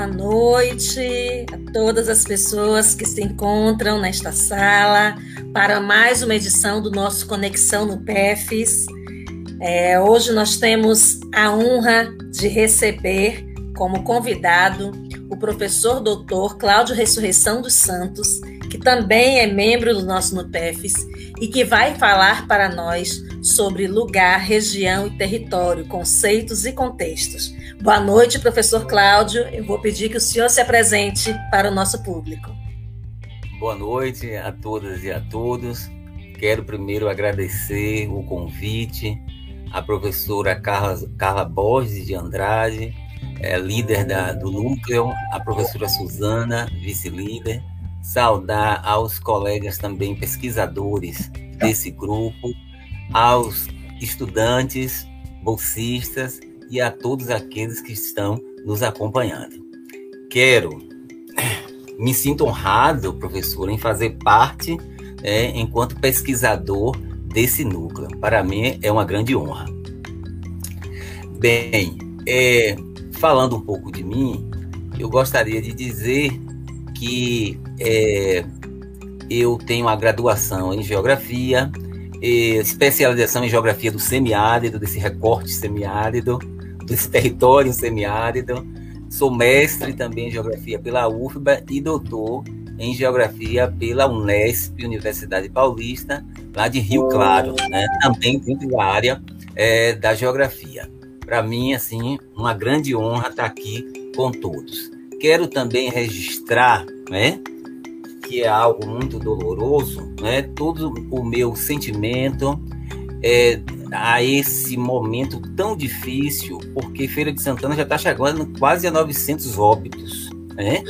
boa noite a todas as pessoas que se encontram nesta sala para mais uma edição do nosso Conexão no PEFs. É, hoje nós temos a honra de receber como convidado o professor doutor Cláudio Ressurreição dos Santos, que também é membro do nosso NUPEFs e que vai falar para nós sobre lugar, região e território, conceitos e contextos. Boa noite, professor Cláudio. Eu vou pedir que o senhor se apresente para o nosso público. Boa noite a todas e a todos. Quero primeiro agradecer o convite à professora Carla, Carla Borges de Andrade, é, líder da, do núcleo, a professora Suzana, vice-líder, saudar aos colegas também pesquisadores desse grupo, aos estudantes, bolsistas e a todos aqueles que estão nos acompanhando. Quero, me sinto honrado, professor, em fazer parte, é, enquanto pesquisador desse núcleo. Para mim é uma grande honra. Bem, é, falando um pouco de mim, eu gostaria de dizer que é, eu tenho a graduação em Geografia, especialização em Geografia do Semiárido, desse recorte semiárido, desse território semiárido. Sou mestre também em Geografia pela UFBA e doutor em Geografia pela Unesp, Universidade Paulista, lá de Rio Claro, né? também dentro da área é, da Geografia. Para mim, assim, uma grande honra estar aqui com todos. Quero também registrar, né, que é algo muito doloroso, né, todo o meu sentimento é, a esse momento tão difícil, porque Feira de Santana já está chegando quase a 900 óbitos, né?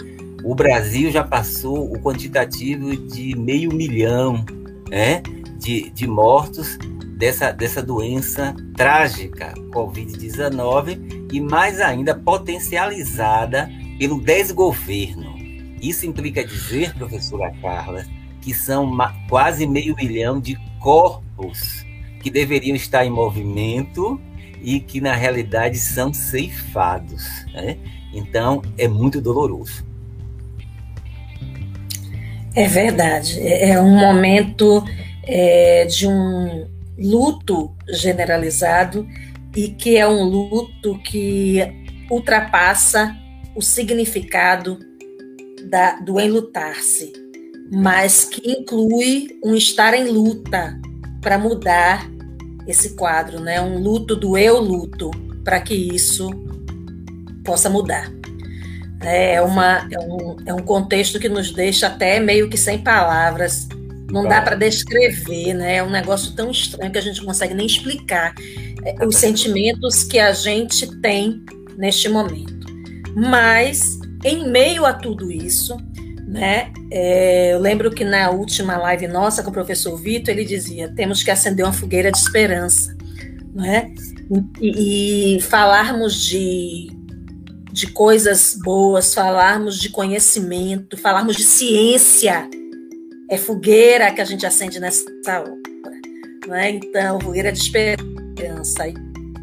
O Brasil já passou o quantitativo de meio milhão, né, de, de mortos dessa, dessa doença trágica, Covid-19, e mais ainda potencializada pelo desgoverno. Isso implica dizer, professora Carla, que são quase meio milhão de corpos que deveriam estar em movimento e que na realidade são ceifados. Né? Então é muito doloroso. É verdade. É, é um momento é, de um luto generalizado e que é um luto que ultrapassa o significado da, do enlutar-se, mas que inclui um estar em luta para mudar esse quadro, né? Um luto do eu luto para que isso possa mudar. É, uma, é, um, é um contexto que nos deixa até meio que sem palavras. Não dá para descrever, né? É um negócio tão estranho que a gente não consegue nem explicar é, os sentimentos que a gente tem neste momento. Mas, em meio a tudo isso, né, é, eu lembro que na última live nossa com o professor Vitor, ele dizia: temos que acender uma fogueira de esperança. Né? E, e falarmos de, de coisas boas, falarmos de conhecimento, falarmos de ciência. É fogueira que a gente acende nessa hora. Né? Então, fogueira de esperança.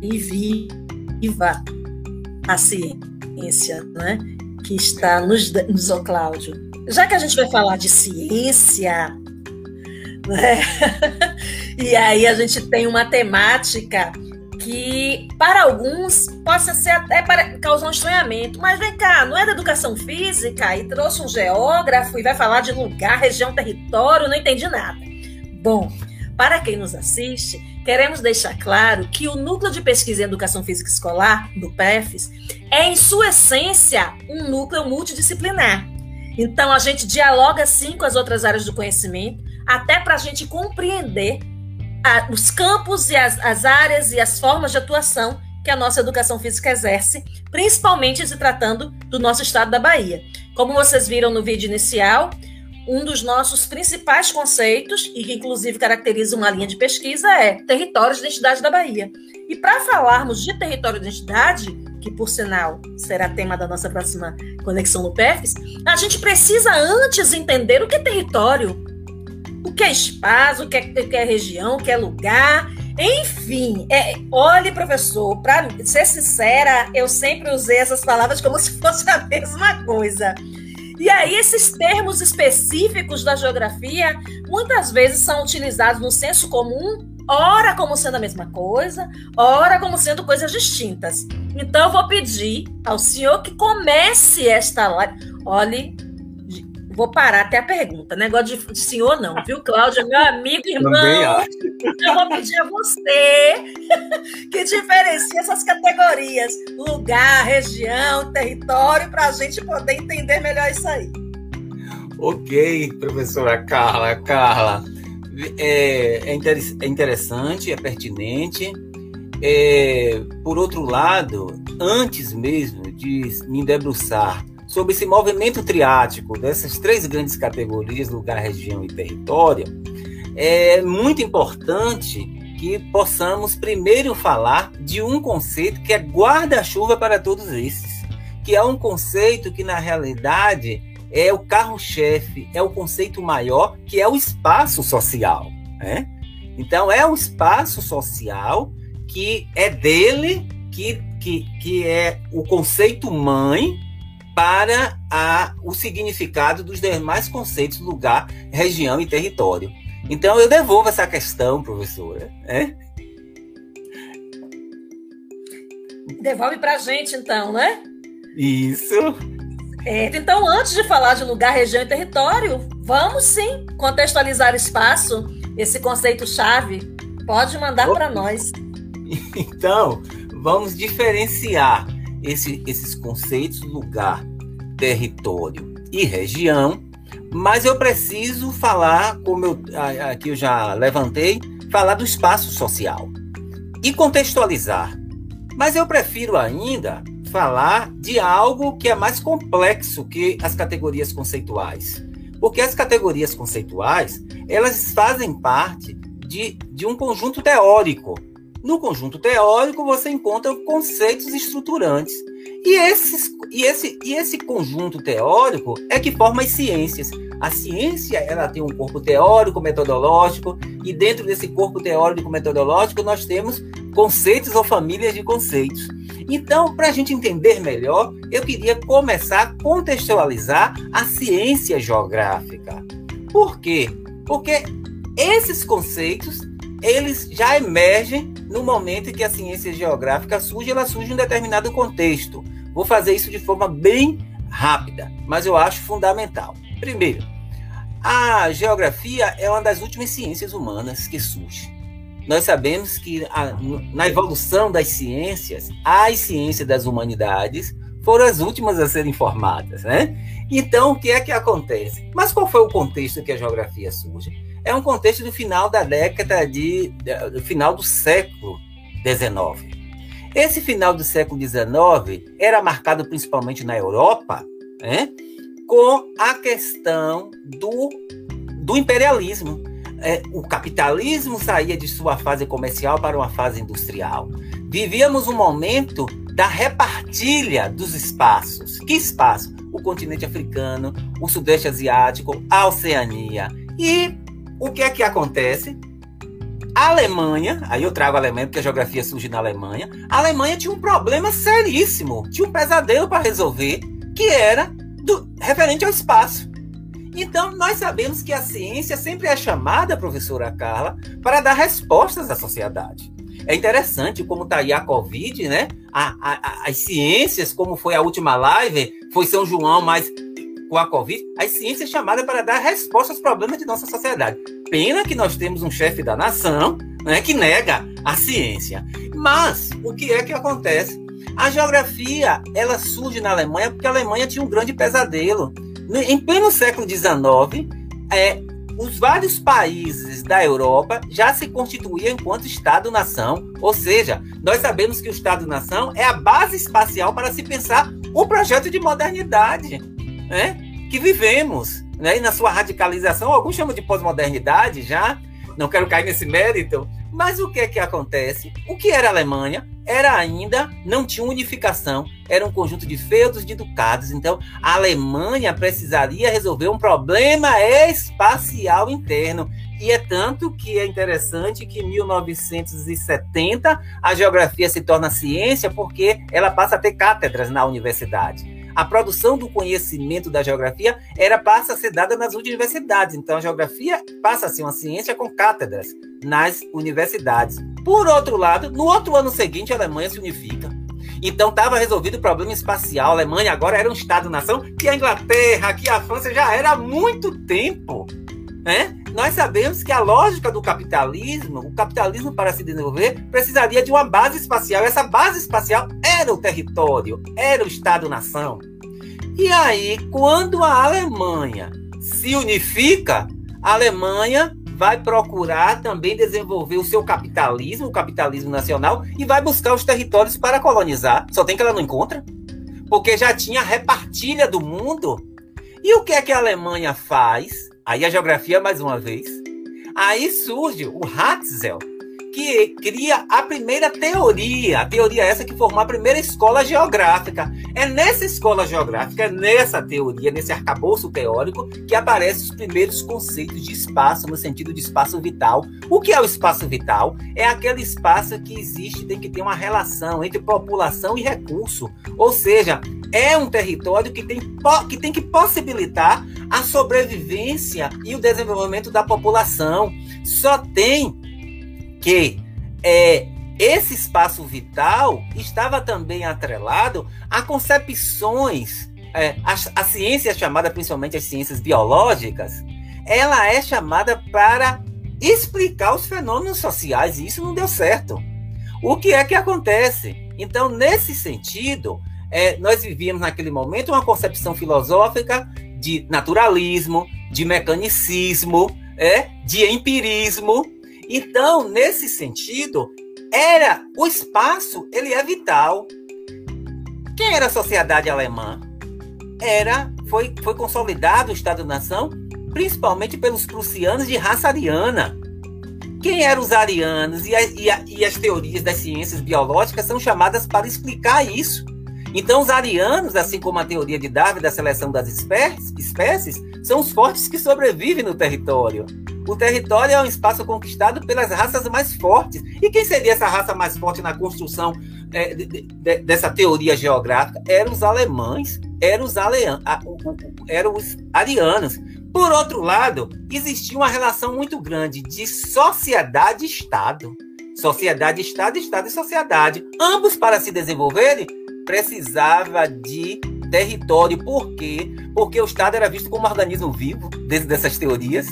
E viva a ciência, né? Que está nos, oh, Cláudio. Já que a gente vai falar de ciência, né? e aí a gente tem uma temática que para alguns possa ser até para causar um estranhamento. Mas vem cá, não é da educação física e trouxe um geógrafo e vai falar de lugar, região, território, não entendi nada. Bom, para quem nos assiste, queremos deixar claro que o Núcleo de Pesquisa em Educação Física Escolar, do PEFES, é, em sua essência, um núcleo multidisciplinar. Então, a gente dialoga, sim, com as outras áreas do conhecimento, até para a gente compreender a, os campos e as, as áreas e as formas de atuação que a nossa educação física exerce, principalmente se tratando do nosso estado da Bahia. Como vocês viram no vídeo inicial, um dos nossos principais conceitos, e que inclusive caracteriza uma linha de pesquisa, é território de identidade da Bahia. E para falarmos de território de identidade, que por sinal será tema da nossa próxima conexão no PEFs, a gente precisa antes entender o que é território, o que é espaço, o que é, o que é região, o que é lugar, enfim é, olhe, professor, para ser sincera, eu sempre usei essas palavras como se fosse a mesma coisa. E aí, esses termos específicos da geografia muitas vezes são utilizados no senso comum, ora como sendo a mesma coisa, ora como sendo coisas distintas. Então, eu vou pedir ao senhor que comece esta live. Olhe, Vou parar até a pergunta. Negócio de, de senhor, não, viu, Cláudia? Meu amigo, irmão. Eu vou pedir a você que diferencie essas categorias: lugar, região, território, para a gente poder entender melhor isso aí. Ok, professora Carla. Carla, é, é, é interessante, é pertinente. É, por outro lado, antes mesmo de me debruçar sobre esse movimento triático dessas três grandes categorias, lugar, região e território, é muito importante que possamos primeiro falar de um conceito que é guarda-chuva para todos esses, que é um conceito que na realidade é o carro-chefe, é o conceito maior, que é o espaço social, né? Então é o espaço social que é dele que, que, que é o conceito mãe para a, o significado dos demais conceitos lugar, região e território. Então eu devolvo essa questão, professora. Né? Devolve para a gente, então, né? Isso. É, então, antes de falar de lugar, região e território, vamos sim contextualizar espaço, esse conceito-chave. Pode mandar para nós. Então, vamos diferenciar esse, esses conceitos lugar, território e região, mas eu preciso falar, como eu, aqui eu já levantei, falar do espaço social e contextualizar. Mas eu prefiro ainda falar de algo que é mais complexo que as categorias conceituais. Porque as categorias conceituais, elas fazem parte de, de um conjunto teórico no conjunto teórico, você encontra conceitos estruturantes. E, esses, e, esse, e esse conjunto teórico é que forma as ciências. A ciência ela tem um corpo teórico, metodológico, e dentro desse corpo teórico metodológico nós temos conceitos ou famílias de conceitos. Então, para a gente entender melhor, eu queria começar a contextualizar a ciência geográfica. Por quê? Porque esses conceitos eles já emergem no momento em que a ciência geográfica surge, ela surge em um determinado contexto. Vou fazer isso de forma bem rápida, mas eu acho fundamental. Primeiro, a geografia é uma das últimas ciências humanas que surge. Nós sabemos que a, na evolução das ciências, as ciências das humanidades foram as últimas a serem formadas, né? Então, o que é que acontece? Mas qual foi o contexto que a geografia surge? É um contexto do final da década de, do final do século XIX. Esse final do século XIX era marcado principalmente na Europa, né, com a questão do, do imperialismo. É, o capitalismo saía de sua fase comercial para uma fase industrial. Vivíamos um momento da repartilha dos espaços. Que espaço? O continente africano, o sudeste asiático, a Oceania. E o que é que acontece? A Alemanha, aí eu trago a Alemanha porque a geografia surge na Alemanha. A Alemanha tinha um problema seríssimo, tinha um pesadelo para resolver, que era do, referente ao espaço. Então, nós sabemos que a ciência sempre é chamada, professora Carla, para dar respostas à sociedade. É interessante como está aí a Covid, né? A, a, as ciências, como foi a última live, foi São João, mas com a Covid, a ciência é chamada para dar resposta aos problemas de nossa sociedade. Pena que nós temos um chefe da nação né, que nega a ciência. Mas o que é que acontece? A geografia ela surge na Alemanha porque a Alemanha tinha um grande pesadelo. Em pleno século XIX, é, os vários países da Europa já se constituíam enquanto Estado-nação, ou seja, nós sabemos que o Estado-nação é a base espacial para se pensar o projeto de modernidade né, que vivemos, né, e na sua radicalização, alguns chamam de pós-modernidade já, não quero cair nesse mérito, mas o que é que acontece? O que era a Alemanha? Era ainda, não tinha unificação, era um conjunto de feudos de ducados, então a Alemanha precisaria resolver um problema espacial interno, E é tanto que é interessante que em 1970 a geografia se torna ciência porque ela passa a ter cátedras na universidade a produção do conhecimento da geografia era passa a ser dada nas universidades. Então, a geografia passa a ser uma ciência com cátedras nas universidades. Por outro lado, no outro ano seguinte, a Alemanha se unifica. Então estava resolvido o problema espacial. A Alemanha agora era um Estado-nação que a Inglaterra, que a França já era há muito tempo. Né? Nós sabemos que a lógica do capitalismo, o capitalismo para se desenvolver, precisaria de uma base espacial. Essa base espacial era o território, era o Estado-nação. E aí, quando a Alemanha se unifica, a Alemanha vai procurar também desenvolver o seu capitalismo, o capitalismo nacional, e vai buscar os territórios para colonizar. Só tem que ela não encontra, porque já tinha repartilha do mundo. E o que é que a Alemanha faz? Aí a geografia mais uma vez. Aí surge o Hatzel, que cria a primeira teoria, a teoria essa que formou a primeira escola geográfica. É nessa escola geográfica, é nessa teoria, nesse arcabouço teórico, que aparecem os primeiros conceitos de espaço, no sentido de espaço vital. O que é o espaço vital? É aquele espaço que existe, tem que ter uma relação entre população e recurso. Ou seja, é um território que tem, que tem que possibilitar a sobrevivência e o desenvolvimento da população. Só tem que é, esse espaço vital estava também atrelado a concepções, é, a, a ciência chamada principalmente as ciências biológicas, ela é chamada para explicar os fenômenos sociais e isso não deu certo. O que é que acontece? Então, nesse sentido, é, nós vivíamos naquele momento uma concepção filosófica de naturalismo, de mecanicismo, é, de empirismo, então, nesse sentido, era o espaço, ele é vital. Quem era a sociedade alemã? Era foi foi consolidado o Estado-nação principalmente pelos prussianos de raça ariana. Quem eram os arianos e, a, e, a, e as teorias das ciências biológicas são chamadas para explicar isso. Então, os arianos, assim como a teoria de Darwin da seleção das espécies, espécies, são os fortes que sobrevivem no território. O território é um espaço conquistado pelas raças mais fortes. E quem seria essa raça mais forte na construção é, de, de, dessa teoria geográfica? Eram os alemães, eram os, alean, eram os arianos. Por outro lado, existia uma relação muito grande de sociedade-estado. Sociedade-estado, estado e sociedade. Ambos, para se desenvolverem, precisava de território. Por quê? Porque o Estado era visto como um organismo vivo, dentro dessas teorias.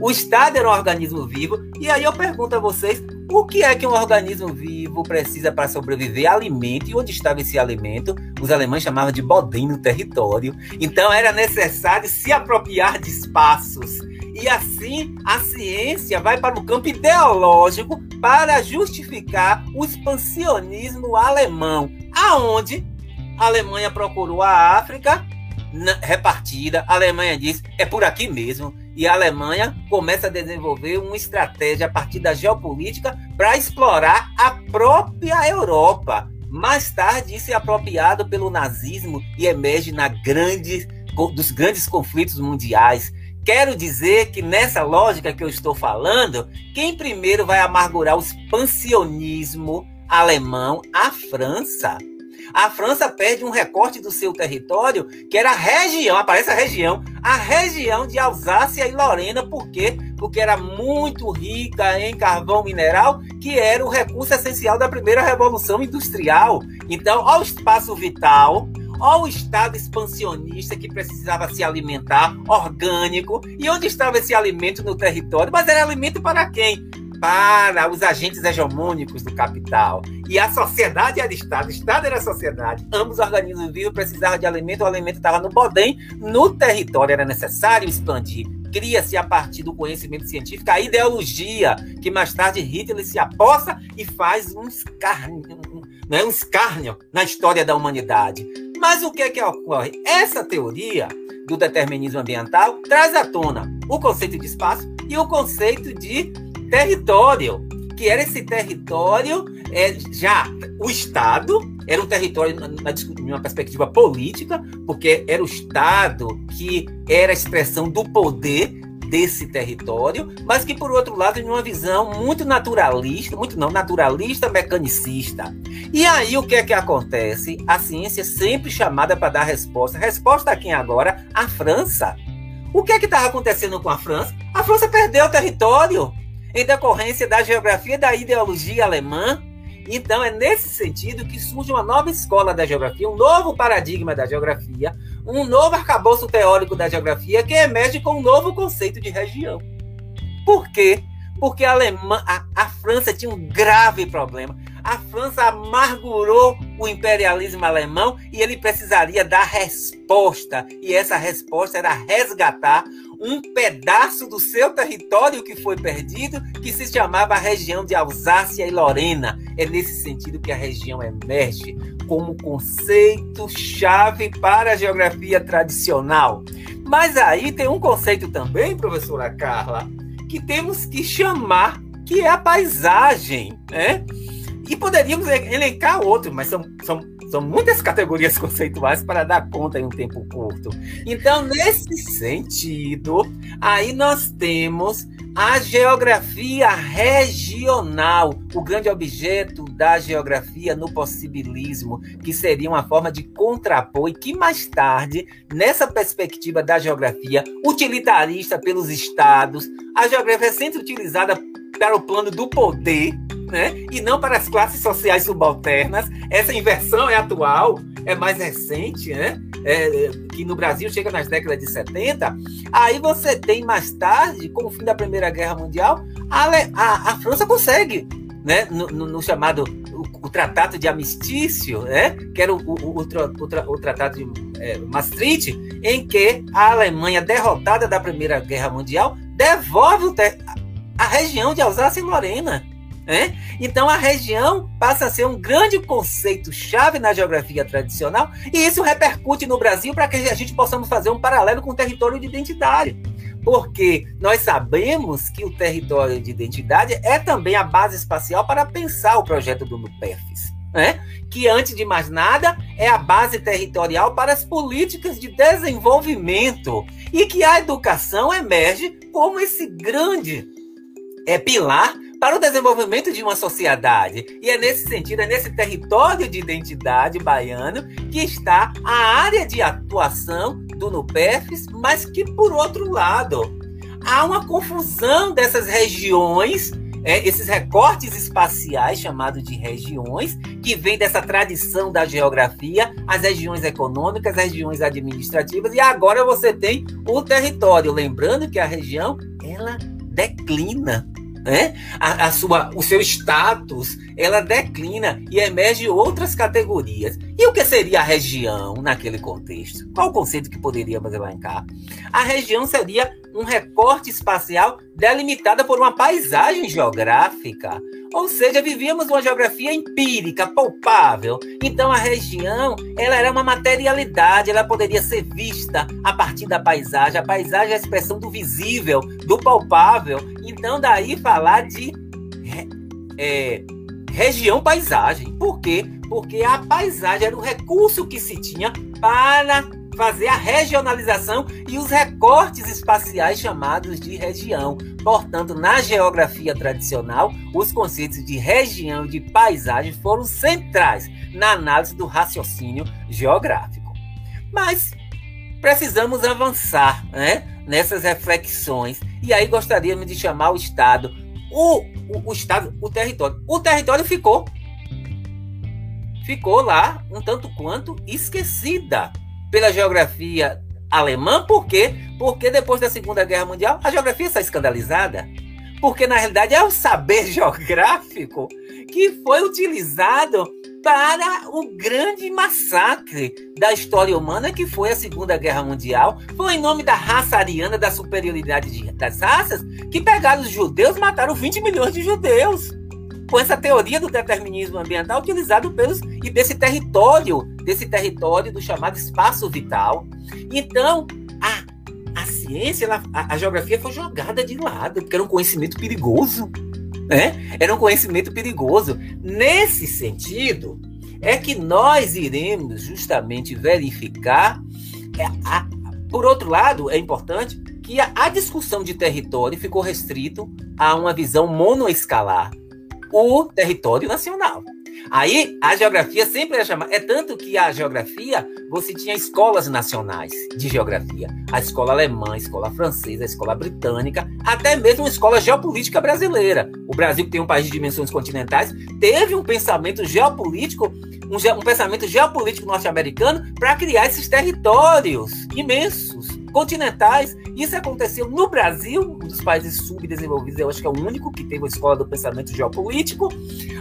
O Estado era um organismo vivo. E aí eu pergunto a vocês: o que é que um organismo vivo precisa para sobreviver? Alimento. E onde estava esse alimento? Os alemães chamavam de bodem no território. Então era necessário se apropriar de espaços. E assim a ciência vai para o campo ideológico para justificar o expansionismo alemão, aonde a Alemanha procurou a África repartida, a Alemanha diz é por aqui mesmo e a Alemanha começa a desenvolver uma estratégia a partir da geopolítica para explorar a própria Europa. Mais tarde, isso é apropriado pelo nazismo e emerge na grande, dos grandes conflitos mundiais. Quero dizer que nessa lógica que eu estou falando, quem primeiro vai amargurar o expansionismo alemão? A França a França perde um recorte do seu território, que era a região, aparece a região, a região de Alsácia e Lorena, por quê? Porque era muito rica em carvão mineral, que era o recurso essencial da primeira revolução industrial. Então, ao espaço vital, ao Estado expansionista que precisava se alimentar, orgânico. E onde estava esse alimento no território? Mas era alimento para quem? Para os agentes hegemônicos do capital. E a sociedade era Estado, Estado era sociedade. Ambos organismos vivos precisavam de alimento, o alimento estava no Bodem, no território era necessário expandir. Cria-se a partir do conhecimento científico a ideologia, que mais tarde Hitler se aposta e faz um escárnio, né, um escárnio na história da humanidade. Mas o que é que ocorre? Essa teoria do determinismo ambiental traz à tona o conceito de espaço e o conceito de território, que era esse território, é, já o Estado era um território numa perspectiva política, porque era o Estado que era a expressão do poder desse território, mas que, por outro lado, tem uma visão muito naturalista, muito não, naturalista, mecanicista. E aí, o que é que acontece? A ciência é sempre chamada para dar resposta. Resposta a quem agora? A França. O que é que estava acontecendo com a França? A França perdeu o território em decorrência da geografia da ideologia alemã. Então, é nesse sentido que surge uma nova escola da geografia, um novo paradigma da geografia, um novo arcabouço teórico da geografia que emerge com um novo conceito de região. Por quê? Porque a, Alemanha, a, a França tinha um grave problema. A França amargurou o imperialismo alemão e ele precisaria dar resposta. E essa resposta era resgatar um pedaço do seu território que foi perdido, que se chamava a região de Alsácia e Lorena. É nesse sentido que a região emerge como conceito-chave para a geografia tradicional. Mas aí tem um conceito também, professora Carla, que temos que chamar, que é a paisagem, né? E poderíamos elencar outros, mas são, são são muitas categorias conceituais para dar conta em um tempo curto. Então, nesse sentido, aí nós temos a geografia regional, o grande objeto da geografia no possibilismo, que seria uma forma de contrapor e que mais tarde, nessa perspectiva da geografia utilitarista pelos estados, a geografia é sempre utilizada para o plano do poder, né? E não para as classes sociais subalternas. Essa inversão é atual, é mais recente, né? É, que no Brasil chega nas décadas de 70. Aí você tem mais tarde, com o fim da Primeira Guerra Mundial, a, a, a França consegue, né? No, no, no chamado o, o, Tratado de Amistício, né? Que era o, o, o Tratado de é, Maastricht, em que a Alemanha, derrotada da Primeira Guerra Mundial, devolve a região de Alsácia e Lorena né? Então a região passa a ser um grande conceito-chave na geografia tradicional e isso repercute no Brasil para que a gente possamos fazer um paralelo com o território de identidade. Porque nós sabemos que o território de identidade é também a base espacial para pensar o projeto do NUPEFES. Né? Que, antes de mais nada, é a base territorial para as políticas de desenvolvimento e que a educação emerge como esse grande é, pilar para o desenvolvimento de uma sociedade. E é nesse sentido, é nesse território de identidade baiano que está a área de atuação do NUPEFES, mas que, por outro lado, há uma confusão dessas regiões, é, esses recortes espaciais chamados de regiões, que vem dessa tradição da geografia, as regiões econômicas, as regiões administrativas, e agora você tem o território. Lembrando que a região ela declina né? A, a, sua, o seu status, ela declina e emerge outras categorias. E o que seria a região naquele contexto? Qual o conceito que poderíamos elencar? A região seria um recorte espacial delimitada por uma paisagem geográfica. Ou seja, vivíamos uma geografia empírica, palpável. Então a região, ela era uma materialidade, ela poderia ser vista a partir da paisagem. A paisagem é a expressão do visível, do palpável. Então daí falar de é, região paisagem. Por quê? Porque a paisagem era o recurso que se tinha para fazer a regionalização e os recortes espaciais chamados de região. Portanto, na geografia tradicional, os conceitos de região e de paisagem foram centrais na análise do raciocínio geográfico. Mas precisamos avançar né, nessas reflexões. E aí gostaríamos de chamar o Estado, o, o, o Estado, o território. O território ficou. Ficou lá um tanto quanto esquecida pela geografia alemã, por quê? Porque depois da Segunda Guerra Mundial, a geografia está escandalizada. Porque, na realidade, é o saber geográfico que foi utilizado para o grande massacre da história humana que foi a Segunda Guerra Mundial. Foi em nome da raça ariana, da superioridade de, das raças, que pegaram os judeus e mataram 20 milhões de judeus com essa teoria do determinismo ambiental utilizado pelos e desse território, desse território do chamado espaço vital. Então, a, a ciência, ela, a, a, geografia foi jogada de lado, porque era um conhecimento perigoso, né? Era um conhecimento perigoso. Nesse sentido, é que nós iremos justamente verificar. É, a, por outro lado, é importante que a, a discussão de território ficou restrito a uma visão monoescalar, o território nacional. Aí a geografia sempre é chamada. É tanto que a geografia, você tinha escolas nacionais de geografia. A escola alemã, a escola francesa, a escola britânica, até mesmo a escola geopolítica brasileira. O Brasil, que tem um país de dimensões continentais, teve um pensamento geopolítico, um, um pensamento geopolítico norte-americano para criar esses territórios imensos continentais. Isso aconteceu no Brasil, um dos países subdesenvolvidos, eu acho que é o único que teve a escola do pensamento geopolítico.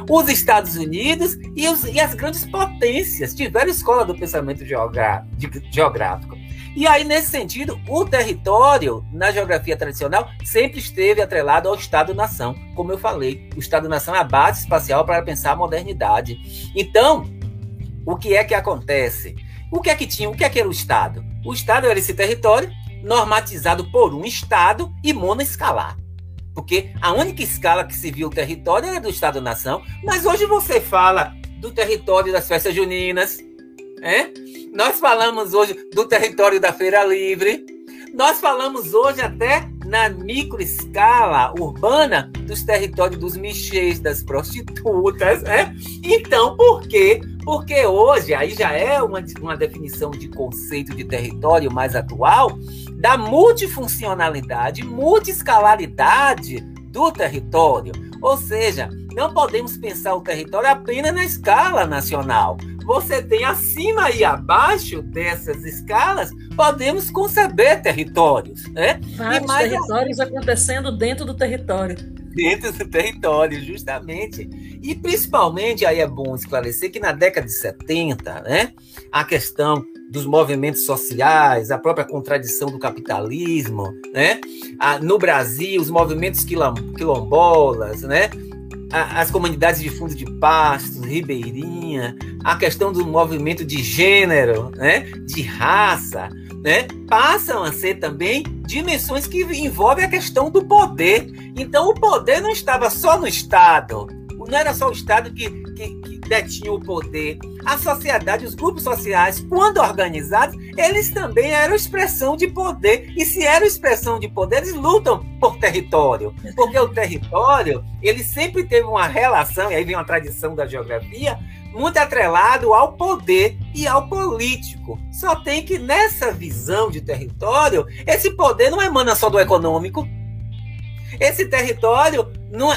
Os Estados Unidos e, os, e as grandes potências tiveram escola do pensamento geográfico. E aí, nesse sentido, o território, na geografia tradicional, sempre esteve atrelado ao Estado-nação. Como eu falei, o Estado-nação é a base espacial para pensar a modernidade. Então, o que é que acontece? O que é que tinha? O que é que era o Estado? O Estado era esse território normatizado por um Estado e monoescalar. Porque a única escala que se viu o território era do Estado-nação, mas hoje você fala do território das festas juninas, é? Nós falamos hoje do território da Feira Livre, nós falamos hoje até na microescala urbana dos territórios dos michês, das prostitutas, né? Então, por quê? Porque hoje, aí já é uma, uma definição de conceito de território mais atual, da multifuncionalidade, multiescalaridade do território. Ou seja, não podemos pensar o território apenas na escala nacional. Você tem acima e abaixo dessas escalas, podemos conceber territórios. Né? Vários e mais territórios acontecendo dentro do território. Dentro do território, justamente. E principalmente, aí é bom esclarecer que na década de 70, né, a questão dos movimentos sociais, a própria contradição do capitalismo, né? no Brasil, os movimentos quilombolas, né? As comunidades de fundo de pastos, ribeirinha, a questão do movimento de gênero, né? de raça, né? passam a ser também dimensões que envolvem a questão do poder. Então, o poder não estava só no Estado, não era só o Estado que, que, que detinha o poder. A sociedade, os grupos sociais, quando organizados, eles também eram expressão de poder. E se eram expressão de poder, eles lutam por território. Porque o território, ele sempre teve uma relação, e aí vem uma tradição da geografia, muito atrelado ao poder e ao político. Só tem que nessa visão de território, esse poder não emana só do econômico. Esse território não,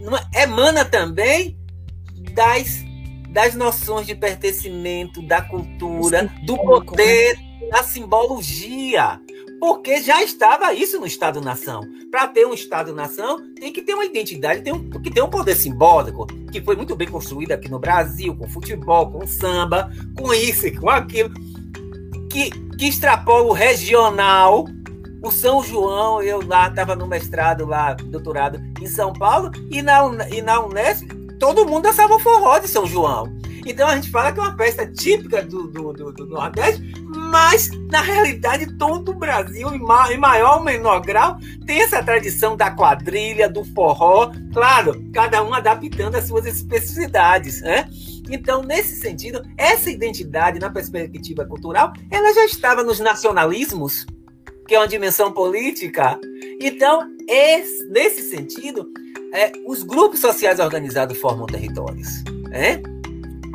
não emana também das, das noções de pertencimento, da cultura, do poder, da simbologia. Porque já estava isso no Estado-nação. Para ter um Estado-nação, tem que ter uma identidade, tem, um, que ter um poder simbólico, que foi muito bem construído aqui no Brasil, com futebol, com samba, com isso, com aquilo, que, que extrapola o regional. O São João, eu lá estava no mestrado, lá, doutorado em São Paulo, e na, e na Unesp todo mundo dançava forró de São João. Então a gente fala que é uma festa típica do, do, do, do Nordeste, mas na realidade todo o Brasil, em, ma em maior ou menor grau, tem essa tradição da quadrilha, do forró, claro, cada um adaptando as suas especificidades, né? Então, nesse sentido, essa identidade na perspectiva cultural, ela já estava nos nacionalismos, que é uma dimensão política. Então, esse, nesse sentido, é, os grupos sociais organizados formam territórios. É?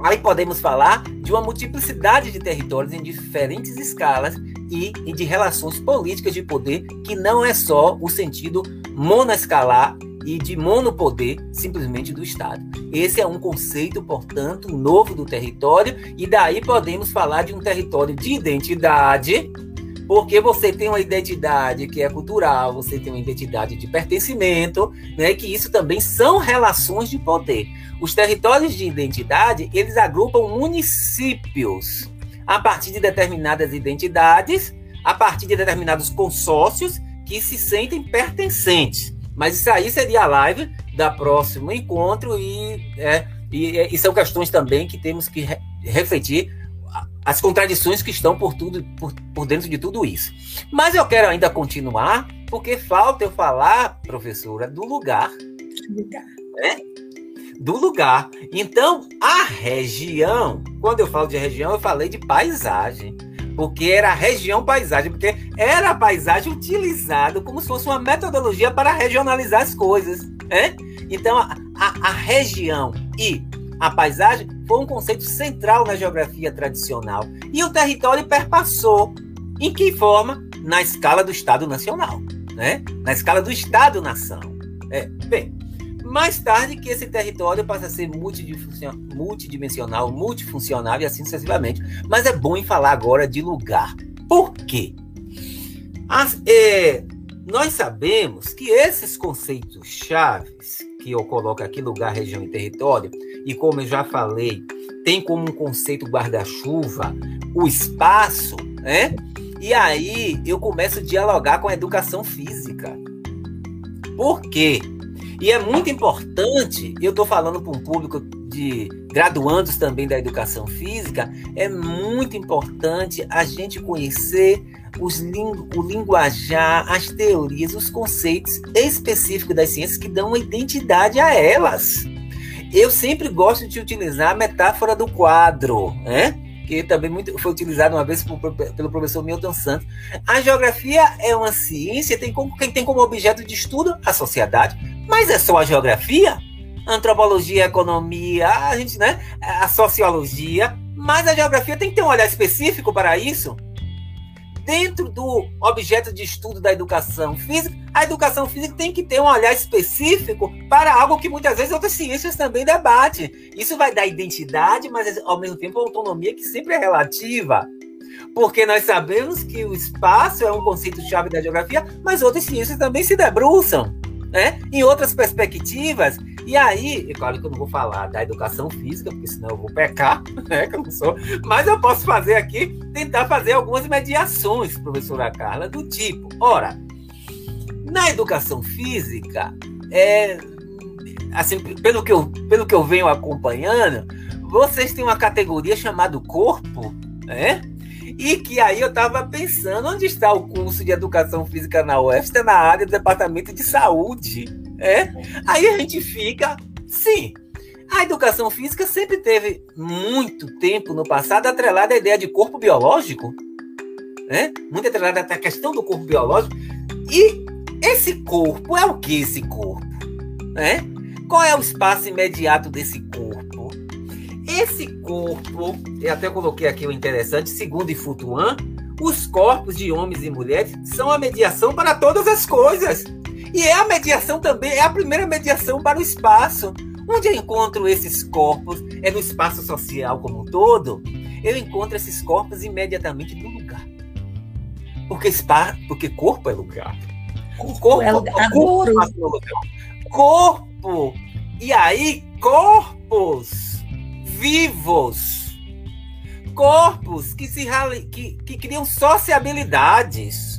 Aí podemos falar de uma multiplicidade de territórios em diferentes escalas e, e de relações políticas de poder, que não é só o sentido monoescalar e de monopoder simplesmente do Estado. Esse é um conceito, portanto, novo do território, e daí podemos falar de um território de identidade porque você tem uma identidade que é cultural, você tem uma identidade de pertencimento, né? Que isso também são relações de poder. Os territórios de identidade, eles agrupam municípios a partir de determinadas identidades, a partir de determinados consórcios que se sentem pertencentes. Mas isso aí seria a live da próximo encontro e, é, e, e são questões também que temos que re refletir as contradições que estão por tudo por, por dentro de tudo isso. Mas eu quero ainda continuar, porque falta eu falar, professora, do lugar. Lugar. Né? Do lugar. Então, a região, quando eu falo de região, eu falei de paisagem. Porque era a região paisagem, porque era a paisagem utilizada como se fosse uma metodologia para regionalizar as coisas. É? Então, a, a, a região e a paisagem foi um conceito central na geografia tradicional. E o território perpassou. Em que forma? Na escala do Estado Nacional. Né? Na escala do Estado-nação. É, bem, mais tarde que esse território passa a ser multidimensional, multifuncional e assim sucessivamente. Mas é bom em falar agora de lugar. Por quê? As, é, nós sabemos que esses conceitos chaves que eu coloco aqui, lugar, região e território, e como eu já falei, tem como um conceito guarda-chuva o espaço, né? E aí eu começo a dialogar com a educação física. Por quê? E é muito importante, eu estou falando para um público de graduandos também da educação física, é muito importante a gente conhecer os ling o linguajar, as teorias, os conceitos específicos das ciências que dão uma identidade a elas. Eu sempre gosto de utilizar a metáfora do quadro, né? que também muito, foi utilizado uma vez por, pelo professor Milton Santos. A geografia é uma ciência, tem como, quem tem como objeto de estudo a sociedade, mas é só a geografia? Antropologia, economia, a gente, né? A sociologia, mas a geografia tem que ter um olhar específico para isso dentro do objeto de estudo da educação física, a educação física tem que ter um olhar específico para algo que muitas vezes outras ciências também debatem. Isso vai dar identidade, mas ao mesmo tempo autonomia que sempre é relativa. Porque nós sabemos que o espaço é um conceito-chave da geografia, mas outras ciências também se debruçam né? em outras perspectivas e aí, é claro que eu não vou falar da educação física, porque senão eu vou pecar, né? Que eu não sou. Mas eu posso fazer aqui, tentar fazer algumas mediações, professora Carla, do tipo: ora, na educação física, é, assim, pelo que, eu, pelo que eu venho acompanhando, vocês têm uma categoria chamada corpo, né? E que aí eu estava pensando, onde está o curso de educação física na UF? Está na área do departamento de saúde. É? Aí a gente fica, sim. A educação física sempre teve muito tempo no passado atrelada à ideia de corpo biológico, né? Muito atrelada à questão do corpo biológico. E esse corpo é o que esse corpo, né? Qual é o espaço imediato desse corpo? Esse corpo, eu até coloquei aqui o interessante, segundo Ifutuan, os corpos de homens e mulheres são a mediação para todas as coisas. E é a mediação também, é a primeira mediação para o espaço. Onde eu encontro esses corpos? É no espaço social como um todo? Eu encontro esses corpos imediatamente no lugar. Porque, spa, porque corpo é lugar. O corpo é lugar. Corpo, é lugar. corpo. E aí, corpos vivos. Corpos que, se, que, que criam sociabilidades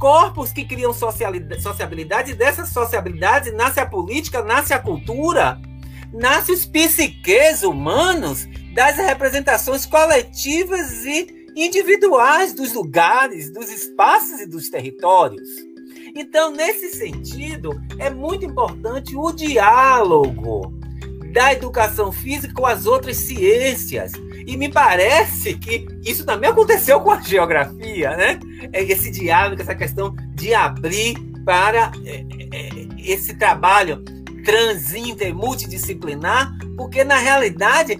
corpos que criam sociabilidade, e dessas sociabilidades nasce a política, nasce a cultura, nasce os psiques humanos das representações coletivas e individuais dos lugares, dos espaços e dos territórios. Então, nesse sentido, é muito importante o diálogo da educação física com as outras ciências. E me parece que isso também aconteceu com a geografia, né? É esse diálogo, essa questão de abrir para é, é, esse trabalho transinter, multidisciplinar, porque na realidade,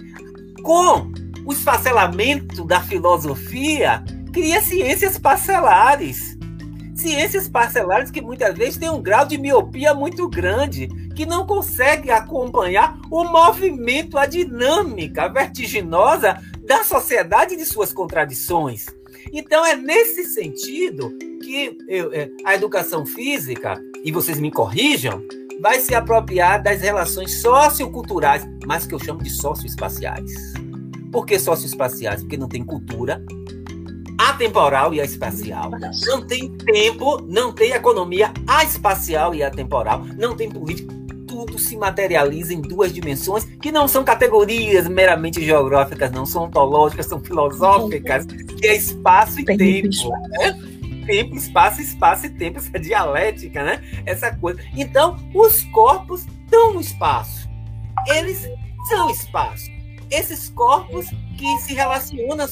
com o esfacelamento da filosofia, cria ciências parcelares. Ciências parcelares que muitas vezes têm um grau de miopia muito grande, que não consegue acompanhar o movimento, a dinâmica vertiginosa da sociedade e de suas contradições. Então é nesse sentido que eu, é, a educação física, e vocês me corrijam, vai se apropriar das relações socioculturais, mas que eu chamo de socioespaciais. Por que socioespaciais? Porque não tem cultura, atemporal e espacial. Não tem tempo, não tem economia espacial e atemporal, não tem política. Tudo se materializa em duas dimensões que não são categorias meramente geográficas, não são ontológicas, são filosóficas, que é espaço e tempo. Né? Tempo, espaço, espaço e tempo, essa dialética, né? Essa coisa. Então, os corpos estão no espaço. Eles são espaço esses corpos que se relacionam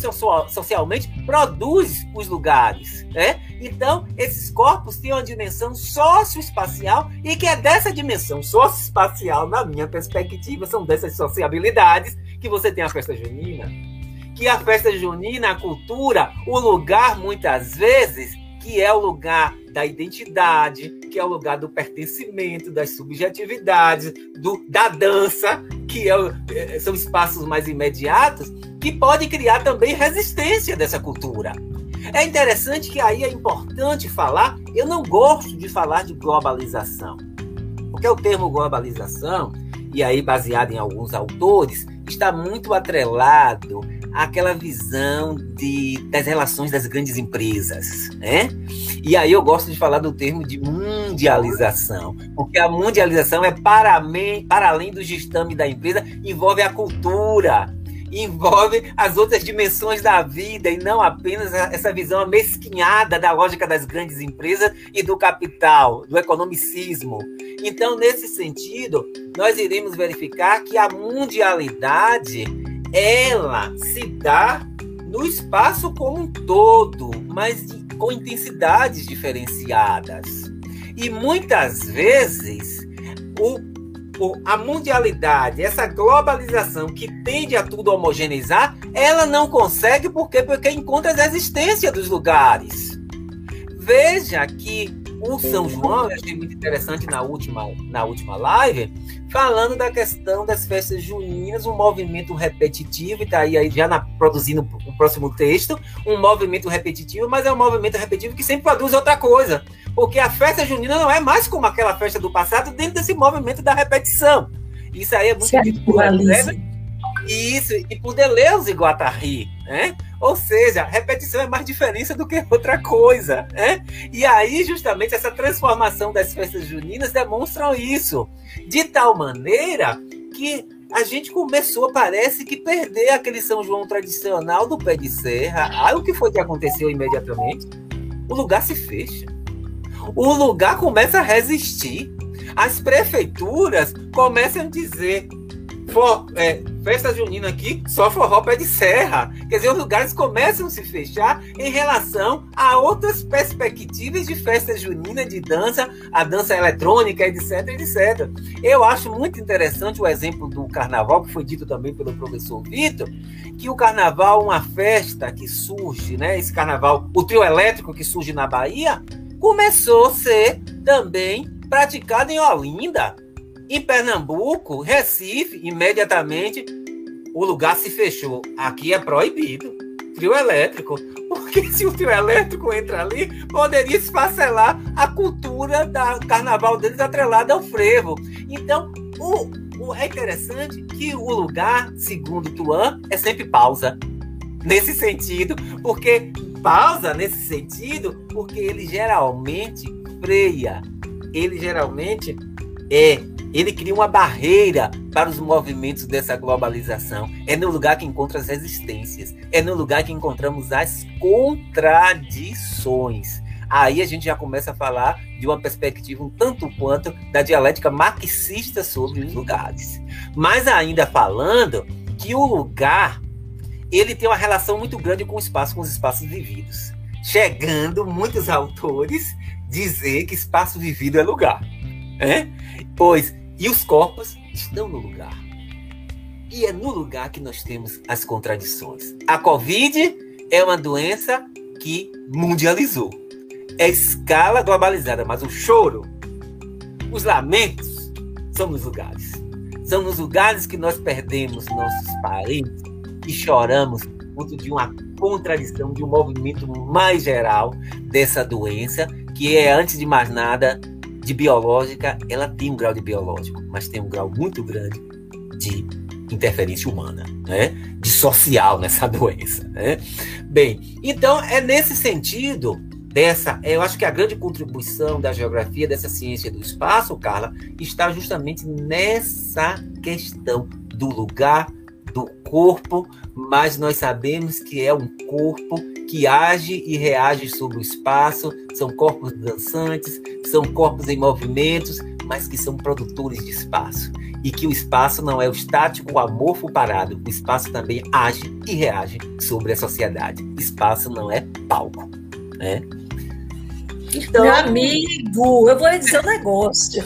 socialmente produzem os lugares, né? Então, esses corpos têm uma dimensão socioespacial e que é dessa dimensão socioespacial, na minha perspectiva, são dessas sociabilidades que você tem a festa junina. Que a festa junina, a cultura, o lugar, muitas vezes, que é o lugar da identidade, que é o lugar do pertencimento, das subjetividades, do, da dança, que é, é são espaços mais imediatos, que pode criar também resistência dessa cultura. É interessante que aí é importante falar, eu não gosto de falar de globalização, porque o termo globalização, e aí baseado em alguns autores, está muito atrelado àquela visão de, das relações das grandes empresas, né? E aí eu gosto de falar do termo de mundialização, porque a mundialização é para, para além do gestame da empresa, envolve a cultura, envolve as outras dimensões da vida e não apenas essa visão amesquinhada da lógica das grandes empresas e do capital, do economicismo. Então, nesse sentido, nós iremos verificar que a mundialidade ela se dá no espaço como um todo, mas com intensidades diferenciadas. E muitas vezes o a mundialidade, essa globalização que tende a tudo homogeneizar, ela não consegue porque porque encontra a existência dos lugares. Veja que o São João, eu achei muito interessante na última, na última live, falando da questão das festas juninas, um movimento repetitivo, e está aí, aí já na, produzindo o próximo texto, um movimento repetitivo, mas é um movimento repetitivo que sempre produz outra coisa. Porque a festa junina não é mais como aquela festa do passado dentro desse movimento da repetição. Isso aí é muito dito por Isso, e por Deleuze e Guattari, né? Ou seja, repetição é mais diferença do que outra coisa, né? E aí, justamente, essa transformação das festas juninas demonstram isso. De tal maneira que a gente começou, parece que, perder aquele São João tradicional do pé de serra. Aí o que foi que aconteceu imediatamente? O lugar se fecha. O lugar começa a resistir. As prefeituras começam a dizer: For, é, festa junina aqui, só forró pé de serra. Quer dizer, os lugares começam a se fechar em relação a outras perspectivas de festa junina, de dança, a dança eletrônica, etc, etc. Eu acho muito interessante o exemplo do carnaval, que foi dito também pelo professor Vitor, que o carnaval é uma festa que surge, né? Esse carnaval, o trio elétrico que surge na Bahia, começou a ser também praticado em Olinda em Pernambuco, Recife, imediatamente o lugar se fechou. Aqui é proibido. Trio elétrico. Porque se o trio elétrico entra ali, poderia esfacelar a cultura do carnaval deles atrelada ao frevo. Então, o, o, é interessante que o lugar, segundo Tuan, é sempre pausa. Nesse sentido, porque pausa nesse sentido, porque ele geralmente freia. Ele geralmente é ele cria uma barreira para os movimentos dessa globalização. É no lugar que encontra as resistências, é no lugar que encontramos as contradições. Aí a gente já começa a falar de uma perspectiva um tanto quanto da dialética marxista sobre os lugares. Mas ainda falando que o lugar ele tem uma relação muito grande com o espaço, com os espaços vividos. Chegando muitos autores dizer que espaço vivido é lugar. É? Pois e os corpos estão no lugar. E é no lugar que nós temos as contradições. A Covid é uma doença que mundializou. É escala globalizada, mas o choro, os lamentos, são nos lugares. São nos lugares que nós perdemos nossos parentes e choramos por de uma contradição, de um movimento mais geral dessa doença, que é, antes de mais nada, de biológica, ela tem um grau de biológico, mas tem um grau muito grande de interferência humana, né? De social nessa doença, né? Bem, então é nesse sentido dessa, eu acho que a grande contribuição da geografia dessa ciência do espaço, Carla, está justamente nessa questão do lugar do corpo, mas nós sabemos que é um corpo que age e reage sobre o espaço, são corpos dançantes, são corpos em movimentos, mas que são produtores de espaço. E que o espaço não é o estático, o amorfo parado. O espaço também age e reage sobre a sociedade. Espaço não é palco. Né? Então... Meu amigo, eu vou lhe dizer um negócio.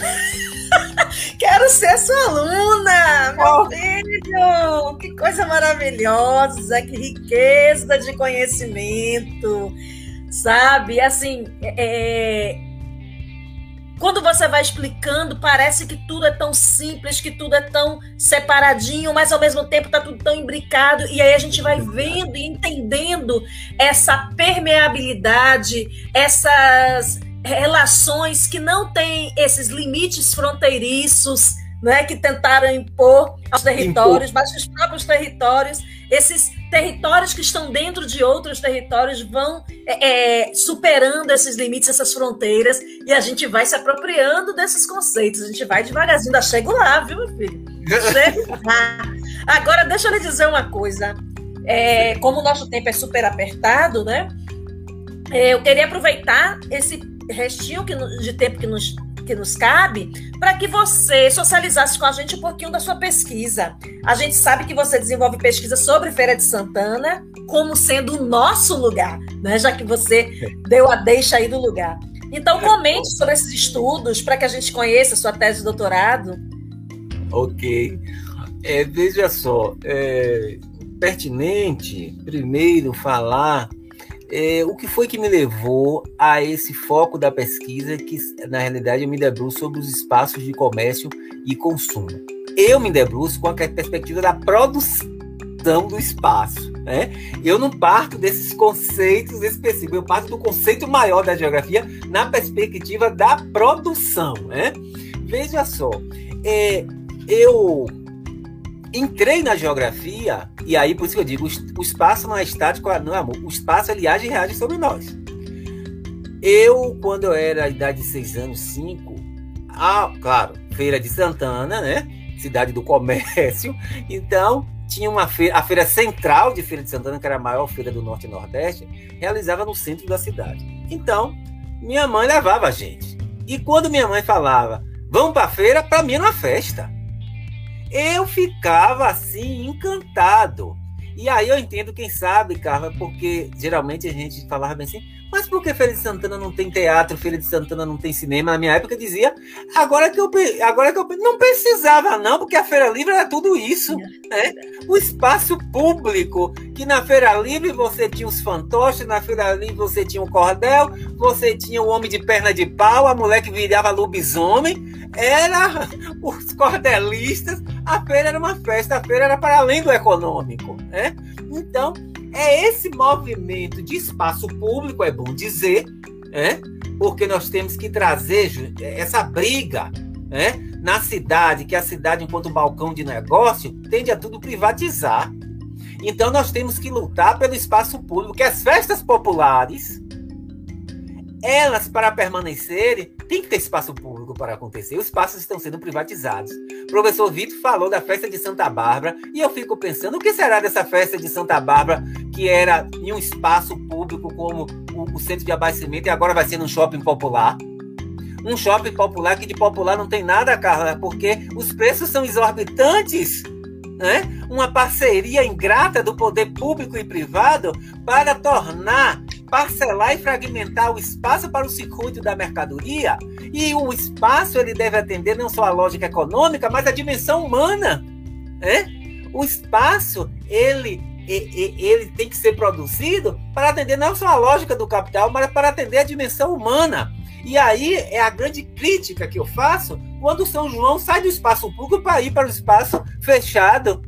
Quero ser sua aluna, meu oh. filho! Que coisa maravilhosa, que riqueza de conhecimento, sabe? Assim, é, quando você vai explicando, parece que tudo é tão simples, que tudo é tão separadinho, mas ao mesmo tempo está tudo tão imbricado. E aí a gente vai vendo e entendendo essa permeabilidade, essas relações que não têm esses limites fronteiriços, né, que tentaram impor aos territórios, impor. mas os próprios territórios, esses territórios que estão dentro de outros territórios vão é, é, superando esses limites, essas fronteiras, e a gente vai se apropriando desses conceitos. A gente vai devagarzinho, ainda chego lá, viu, meu filho? Chego lá. Agora, deixa eu lhe dizer uma coisa. É, como o nosso tempo é super apertado, né? É, eu queria aproveitar esse restinho de tempo que nos que nos cabe, para que você socializasse com a gente um pouquinho da sua pesquisa. A gente sabe que você desenvolve pesquisa sobre Feira de Santana como sendo o nosso lugar, né? já que você deu a deixa aí do lugar. Então, comente sobre esses estudos para que a gente conheça a sua tese de doutorado. Ok. É, veja só, é pertinente primeiro falar é, o que foi que me levou a esse foco da pesquisa, que na realidade eu me debruço sobre os espaços de comércio e consumo? Eu me debruço com a perspectiva da produção do espaço. Né? Eu não parto desses conceitos específicos, eu parto do conceito maior da geografia na perspectiva da produção. Né? Veja só, é, eu entrei na geografia, e aí por isso que eu digo, o espaço não é estático, não é amor. O espaço ele age e reage sobre nós. Eu, quando eu era a idade de 6 anos, 5, ah, claro, Feira de Santana, né? Cidade do comércio. Então, tinha uma feira, a feira central de Feira de Santana, que era a maior feira do Norte e Nordeste, realizava no centro da cidade. Então, minha mãe levava a gente. E quando minha mãe falava, vamos para a feira, para mim era uma festa eu ficava assim, encantado. E aí eu entendo, quem sabe, Carla, porque geralmente a gente falava bem assim, mas por que Feira de Santana não tem teatro, Feira de Santana não tem cinema? Na minha época dizia, agora que eu agora que eu não precisava não, porque a Feira Livre era tudo isso, né? O espaço público, que na Feira Livre você tinha os fantoches, na Feira Livre você tinha o cordel, você tinha o homem de perna de pau, a mulher que virava lobisomem, era os cordelistas, a feira era uma festa, a feira era para além do econômico, né? Então, é esse movimento de espaço público, é bom dizer, né? porque nós temos que trazer essa briga né? na cidade, que a cidade, enquanto balcão de negócio, tende a tudo privatizar. Então, nós temos que lutar pelo espaço público, que as festas populares, elas, para permanecerem, tem que ter espaço público para acontecer. Os espaços estão sendo privatizados. O professor Vitor falou da festa de Santa Bárbara e eu fico pensando o que será dessa festa de Santa Bárbara que era em um espaço público como o, o centro de abastecimento e agora vai ser num shopping popular. Um shopping popular que de popular não tem nada, Carla, porque os preços são exorbitantes. Né? Uma parceria ingrata do poder público e privado para tornar parcelar e fragmentar o espaço para o circuito da mercadoria. E o espaço ele deve atender não só a lógica econômica, mas a dimensão humana. Né? O espaço ele, ele tem que ser produzido para atender não só a lógica do capital, mas para atender a dimensão humana. E aí é a grande crítica que eu faço quando São João sai do espaço público para ir para o espaço fechado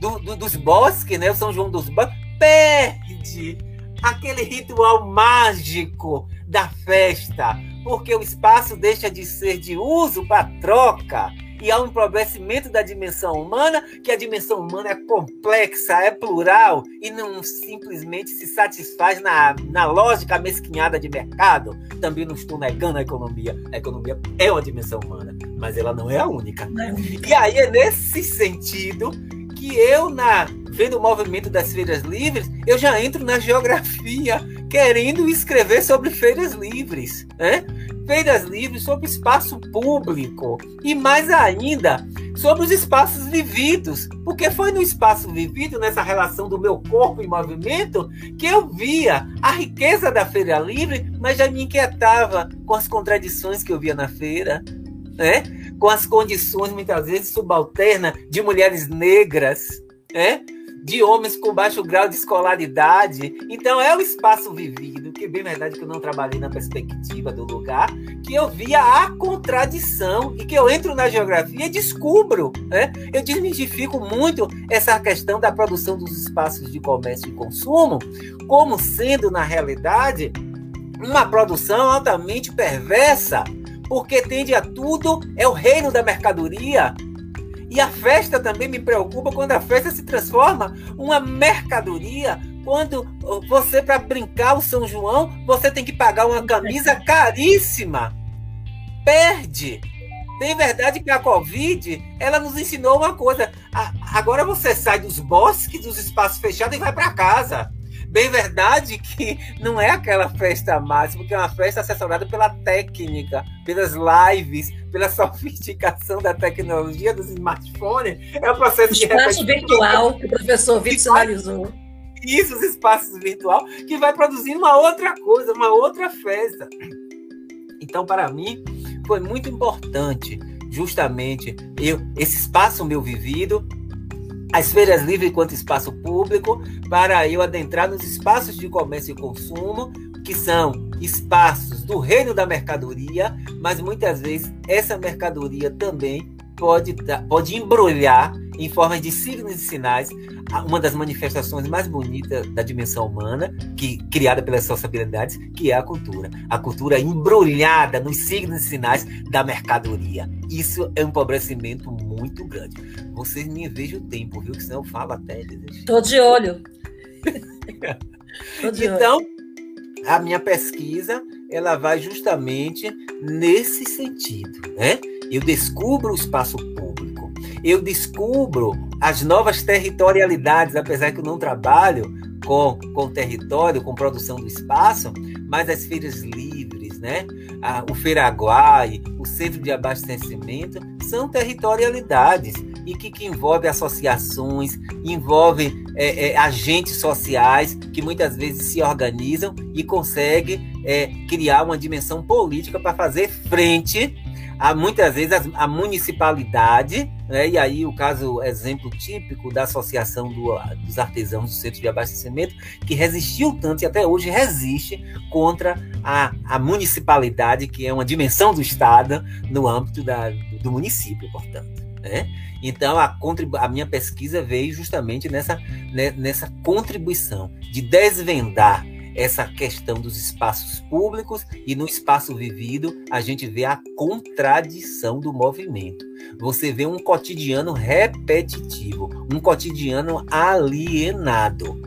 do, do, dos bosques, né? O São João dos bosques perde aquele ritual mágico da festa, porque o espaço deixa de ser de uso para troca e há um empobrecimento da dimensão humana, que a dimensão humana é complexa, é plural e não simplesmente se satisfaz na, na lógica mesquinhada de mercado. Também não estou negando a economia. A economia é uma dimensão humana, mas ela não é a única. É e aí é nesse sentido que eu, na vendo o movimento das feiras livres, eu já entro na geografia querendo escrever sobre feiras livres, né? Feiras livres sobre espaço público e mais ainda sobre os espaços vividos, porque foi no espaço vivido, nessa relação do meu corpo em movimento, que eu via a riqueza da feira livre, mas já me inquietava com as contradições que eu via na feira, né? com as condições, muitas vezes, subalternas de mulheres negras, né? De homens com baixo grau de escolaridade. Então é o espaço vivido, que bem verdade que eu não trabalhei na perspectiva do lugar, que eu via a contradição e que eu entro na geografia e descubro. Né? Eu desmistifico muito essa questão da produção dos espaços de comércio e consumo como sendo, na realidade, uma produção altamente perversa, porque tende a tudo, é o reino da mercadoria, e a festa também me preocupa quando a festa se transforma uma mercadoria. Quando você, para brincar o São João, você tem que pagar uma camisa caríssima. Perde. Tem verdade que a Covid, ela nos ensinou uma coisa. Agora você sai dos bosques, dos espaços fechados e vai para casa. Bem verdade que não é aquela festa máxima, que é uma festa assessorada pela técnica, pelas lives, pela sofisticação da tecnologia dos smartphones. É um processo de espaço virtual que o professor Vitor sinalizou. Isso, os espaços virtual, que vai produzindo uma outra coisa, uma outra festa. Então, para mim, foi muito importante justamente eu esse espaço meu vivido as feiras livres enquanto espaço público, para eu adentrar nos espaços de comércio e consumo, que são espaços do reino da mercadoria, mas muitas vezes essa mercadoria também pode, pode embrulhar em forma de signos e sinais uma das manifestações mais bonitas da dimensão humana, que criada pelas sociabilidades, que é a cultura. A cultura embrulhada nos signos e sinais da mercadoria. Isso é um empobrecimento muito grande. Vocês me vejam o tempo, viu? Que senão eu falo até. Tô de olho. Tô de então, olho. a minha pesquisa ela vai justamente nesse sentido, né? Eu descubro o espaço público, eu descubro as novas territorialidades, apesar que eu não trabalho com, com território, com produção do espaço, mas as feiras livres, né? O Feiraguai, o Centro de Abastecimento, são territorialidades e que, que envolve associações, envolve é, é, agentes sociais que muitas vezes se organizam e conseguem é, criar uma dimensão política para fazer frente a muitas vezes a, a municipalidade, né, e aí o caso, exemplo típico da Associação do, dos Artesãos do Centro de Abastecimento, que resistiu tanto e até hoje resiste contra a, a municipalidade, que é uma dimensão do Estado no âmbito da, do município, portanto. Né? Então, a, a minha pesquisa veio justamente nessa, né, nessa contribuição de desvendar essa questão dos espaços públicos e no espaço vivido a gente vê a contradição do movimento. Você vê um cotidiano repetitivo, um cotidiano alienado.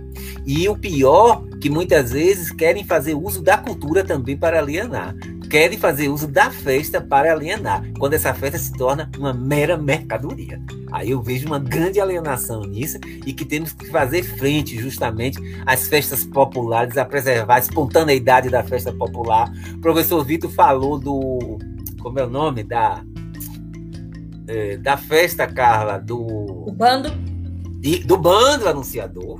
E o pior, que muitas vezes querem fazer uso da cultura também para alienar querem fazer uso da festa para alienar, quando essa festa se torna uma mera mercadoria. Aí eu vejo uma grande alienação nisso e que temos que fazer frente justamente às festas populares, a preservar a espontaneidade da festa popular. O professor Vitor falou do. Como é o nome? Da. É, da festa, Carla, do. O bando. E, do bando anunciador.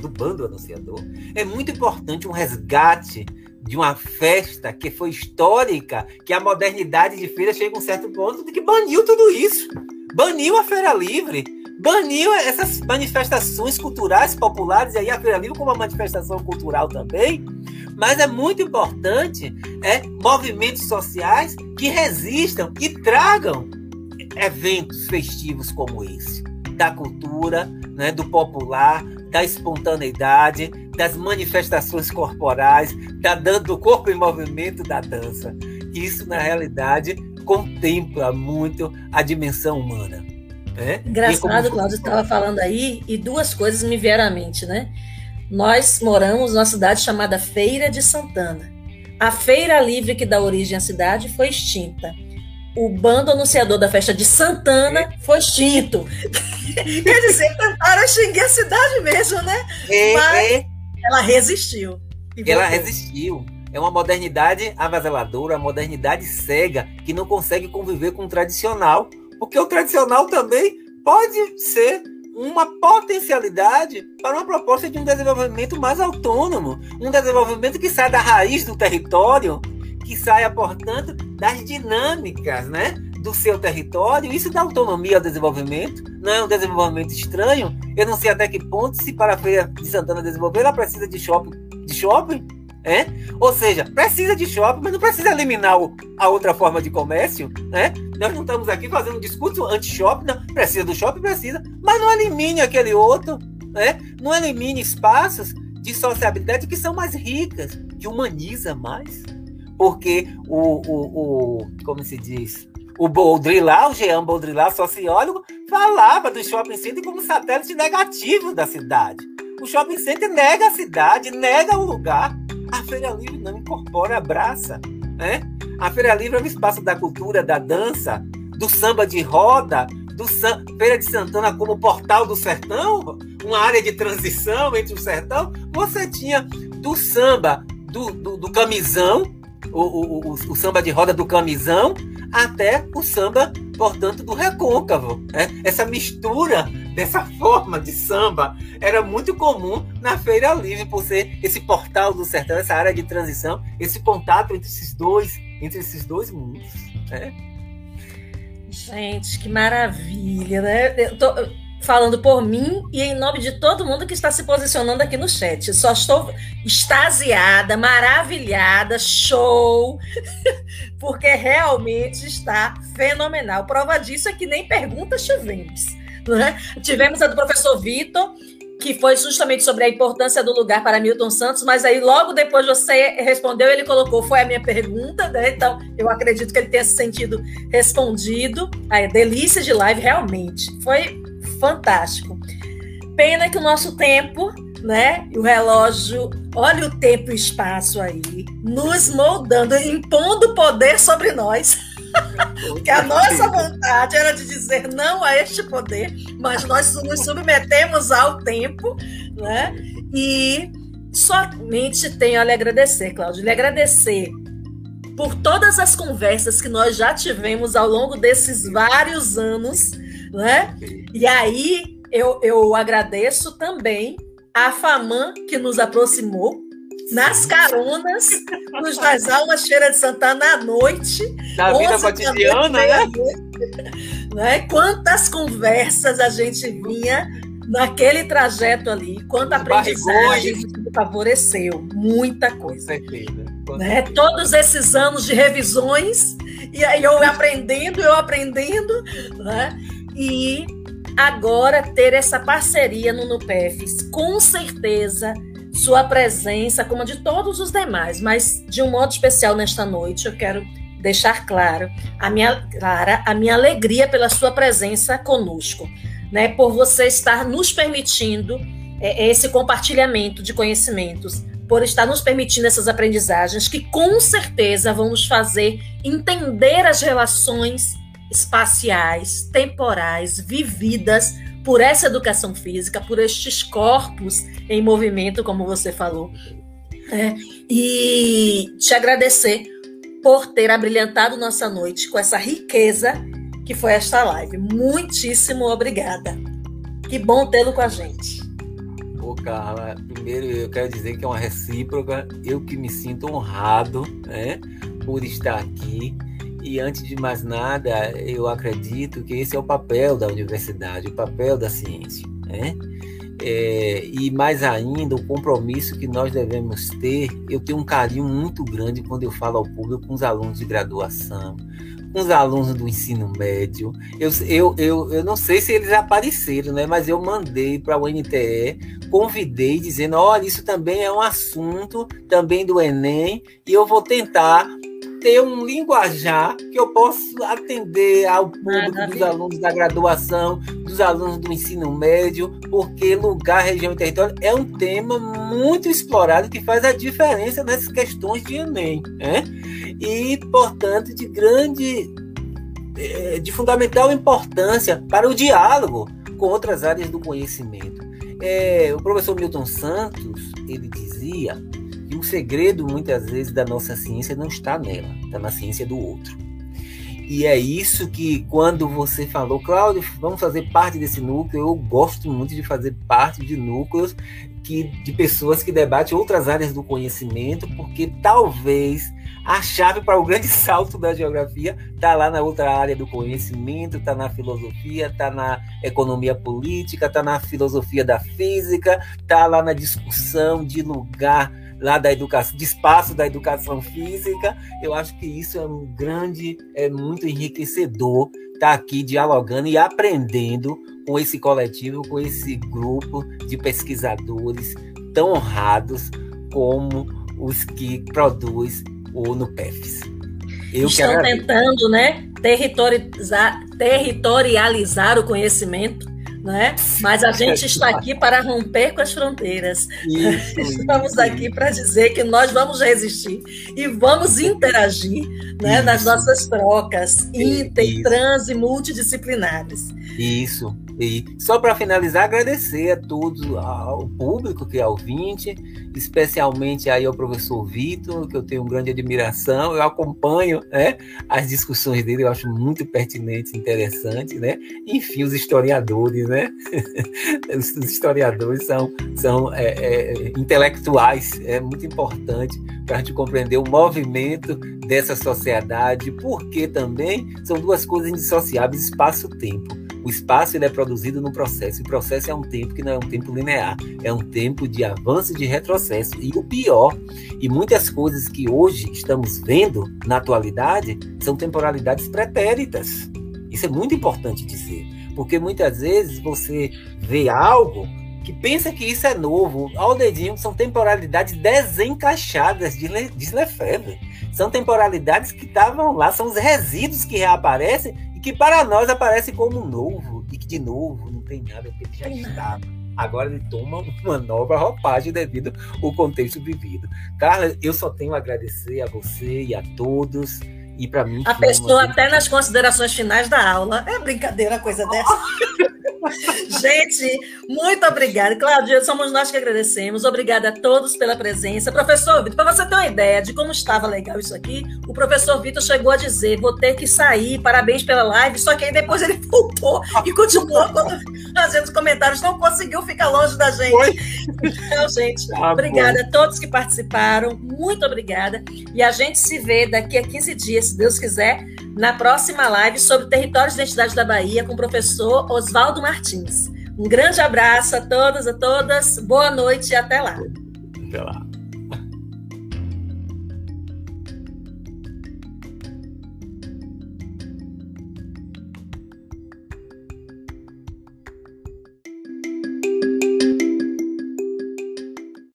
Do bando anunciador. É muito importante um resgate de uma festa que foi histórica, que a modernidade de feira chega a um certo ponto de que baniu tudo isso. Baniu a Feira Livre, baniu essas manifestações culturais populares, e aí a Feira Livre como uma manifestação cultural também. Mas é muito importante é, movimentos sociais que resistam e tragam eventos festivos como esse, da cultura, né, do popular, da espontaneidade, das manifestações corporais, da do corpo em movimento da dança. Isso, na realidade, contempla muito a dimensão humana. Né? Engraçado, como... Cláudio estava falando aí, e duas coisas me vieram à mente, né? Nós moramos numa cidade chamada Feira de Santana. A feira livre que dá origem à cidade foi extinta o bando anunciador da festa de Santana é. foi extinto. Quer dizer, tentaram extinguir a cidade mesmo, né? É, Mas é. ela resistiu. Ela resistiu. É uma modernidade avassaladora, uma modernidade cega, que não consegue conviver com o tradicional, Porque o tradicional também pode ser uma potencialidade para uma proposta de um desenvolvimento mais autônomo, um desenvolvimento que sai da raiz do território, que saia, portanto, das dinâmicas, né? do seu território, isso dá autonomia ao desenvolvimento, não é um desenvolvimento estranho. Eu não sei até que ponto, se para a Feira de Santana desenvolver, ela precisa de shopping, de shopping é? Ou seja, precisa de shopping, mas não precisa eliminar a outra forma de comércio. Né? Nós não estamos aqui fazendo um discurso anti-shopping, precisa do shopping, precisa, mas não elimine aquele outro, né? não elimine espaços de sociabilidade que são mais ricas, que humaniza mais. Porque o, o, o como se diz, o Baudrillard, o Jean Baudrillard, sociólogo, falava do shopping center como satélite negativo da cidade. O shopping center nega a cidade, nega o lugar. A Feira Livre não incorpora, abraça. Né? A Feira Livre é um espaço da cultura, da dança, do samba de roda, do San... Feira de Santana como portal do sertão, uma área de transição entre o sertão. Você tinha do samba, do, do, do camisão, o, o, o, samba de roda do camisão, até o samba, portanto, do recôncavo. Né? Essa mistura dessa forma de samba era muito comum na Feira Livre, por ser esse portal do sertão, essa área de transição, esse contato entre esses dois, entre esses dois mundos. Né? Gente, que maravilha, né? Eu tô falando por mim e em nome de todo mundo que está se posicionando aqui no chat. Só estou extasiada, maravilhada, show, porque realmente está fenomenal. Prova disso é que nem perguntas tivemos. Né? Tivemos a do professor Vitor, que foi justamente sobre a importância do lugar para Milton Santos, mas aí logo depois você respondeu, ele colocou, foi a minha pergunta, né? Então, eu acredito que ele tenha se sentido respondido. Aí, delícia de live, realmente. Foi fantástico. Pena que o nosso tempo, né? O relógio, olha o tempo e espaço aí, nos moldando, impondo poder sobre nós. que a nossa vontade era de dizer não a este poder, mas nós nos submetemos ao tempo, né? E somente tenho a lhe agradecer, Cláudio, lhe agradecer por todas as conversas que nós já tivemos ao longo desses vários anos né? E aí eu, eu agradeço também a FAMAN que nos aproximou nas caronas nos das almas Feira de Santana à noite. Na vida cotidiana, né? né? Quantas conversas a gente vinha naquele trajeto ali, quanta aprendizagem favoreceu, muita coisa. Certeza, né? Todos esses anos de revisões, e aí eu aprendendo, eu aprendendo, né? E agora ter essa parceria no NUPEFs, com certeza sua presença, como a de todos os demais, mas de um modo especial nesta noite, eu quero deixar claro a minha, clara a minha alegria pela sua presença conosco, né? Por você estar nos permitindo é, esse compartilhamento de conhecimentos, por estar nos permitindo essas aprendizagens que com certeza vão nos fazer entender as relações espaciais, temporais, vividas por essa educação física, por estes corpos em movimento, como você falou. É, e te agradecer por ter abrilhantado nossa noite com essa riqueza que foi esta live. Muitíssimo obrigada. Que bom tê-lo com a gente. Ô, Carla, primeiro eu quero dizer que é uma recíproca. Eu que me sinto honrado né, por estar aqui e antes de mais nada, eu acredito que esse é o papel da universidade, o papel da ciência, né? É, e mais ainda, o compromisso que nós devemos ter. Eu tenho um carinho muito grande quando eu falo ao público com os alunos de graduação, com os alunos do ensino médio. Eu, eu, eu, eu não sei se eles apareceram, né? mas eu mandei para o NTE, convidei, dizendo: olha, isso também é um assunto também do Enem, e eu vou tentar ter um linguajar que eu possa atender ao público ah, dos alunos da graduação, dos alunos do ensino médio, porque lugar, região e território é um tema muito explorado que faz a diferença nessas questões de Enem, né? E, portanto, de grande, eh, de fundamental importância para o diálogo com outras áreas do conhecimento. É, o professor Milton Santos, ele dizia o segredo, muitas vezes, da nossa ciência não está nela, está na ciência do outro. E é isso que, quando você falou, Cláudio, vamos fazer parte desse núcleo, eu gosto muito de fazer parte de núcleos que, de pessoas que debatem outras áreas do conhecimento, porque talvez a chave para o grande salto da geografia está lá na outra área do conhecimento, está na filosofia, está na economia política, está na filosofia da física, está lá na discussão de lugar lá da educação, de espaço da educação física. Eu acho que isso é um grande, é muito enriquecedor estar tá aqui dialogando e aprendendo com esse coletivo, com esse grupo de pesquisadores tão honrados como os que produz o NUPEFs. Eu Estão tentando, né, territorializar, territorializar o conhecimento né? Mas a gente está aqui para romper com as fronteiras. Isso, Estamos isso. aqui para dizer que nós vamos resistir e vamos interagir né, nas nossas trocas inter, trans e multidisciplinares. Isso. E só para finalizar, agradecer a todos, ao público que é ouvinte, especialmente aí ao professor Vitor, que eu tenho grande admiração, eu acompanho né, as discussões dele, eu acho muito pertinente, interessante, né? Enfim, os historiadores, né? os historiadores são, são é, é, intelectuais, é muito importante para a gente compreender o movimento dessa sociedade, porque também são duas coisas indissociáveis, espaço-tempo. O espaço ele é produzido no processo, e o processo é um tempo que não é um tempo linear, é um tempo de avanço e de retrocesso. E o pior, e muitas coisas que hoje estamos vendo na atualidade, são temporalidades pretéritas. Isso é muito importante dizer, porque muitas vezes você vê algo que pensa que isso é novo, ao dedinho, são temporalidades desencaixadas de, de Lefebvre. São temporalidades que estavam lá, são os resíduos que reaparecem que para nós aparece como novo, e que de novo não tem nada, porque ele já estava. Agora ele toma uma nova roupagem devido ao contexto vivido. Carla, eu só tenho a agradecer a você e a todos. E para mim. A pessoa, até nas considerações finais da aula. É brincadeira coisa dessa. Gente, muito obrigada. Cláudia, somos nós que agradecemos. Obrigada a todos pela presença. Professor Vitor, para você ter uma ideia de como estava legal isso aqui, o professor Vitor chegou a dizer: vou ter que sair, parabéns pela live. Só que aí depois ele voltou e continuou fazendo os comentários, não conseguiu ficar longe da gente. Foi? Então, gente, tá obrigada bom. a todos que participaram. Muito obrigada. E a gente se vê daqui a 15 dias, se Deus quiser, na próxima live sobre territórios e identidade da Bahia com o professor Oswaldo Martins. Um grande abraço a todos, a todas. Boa noite e até lá. Até lá.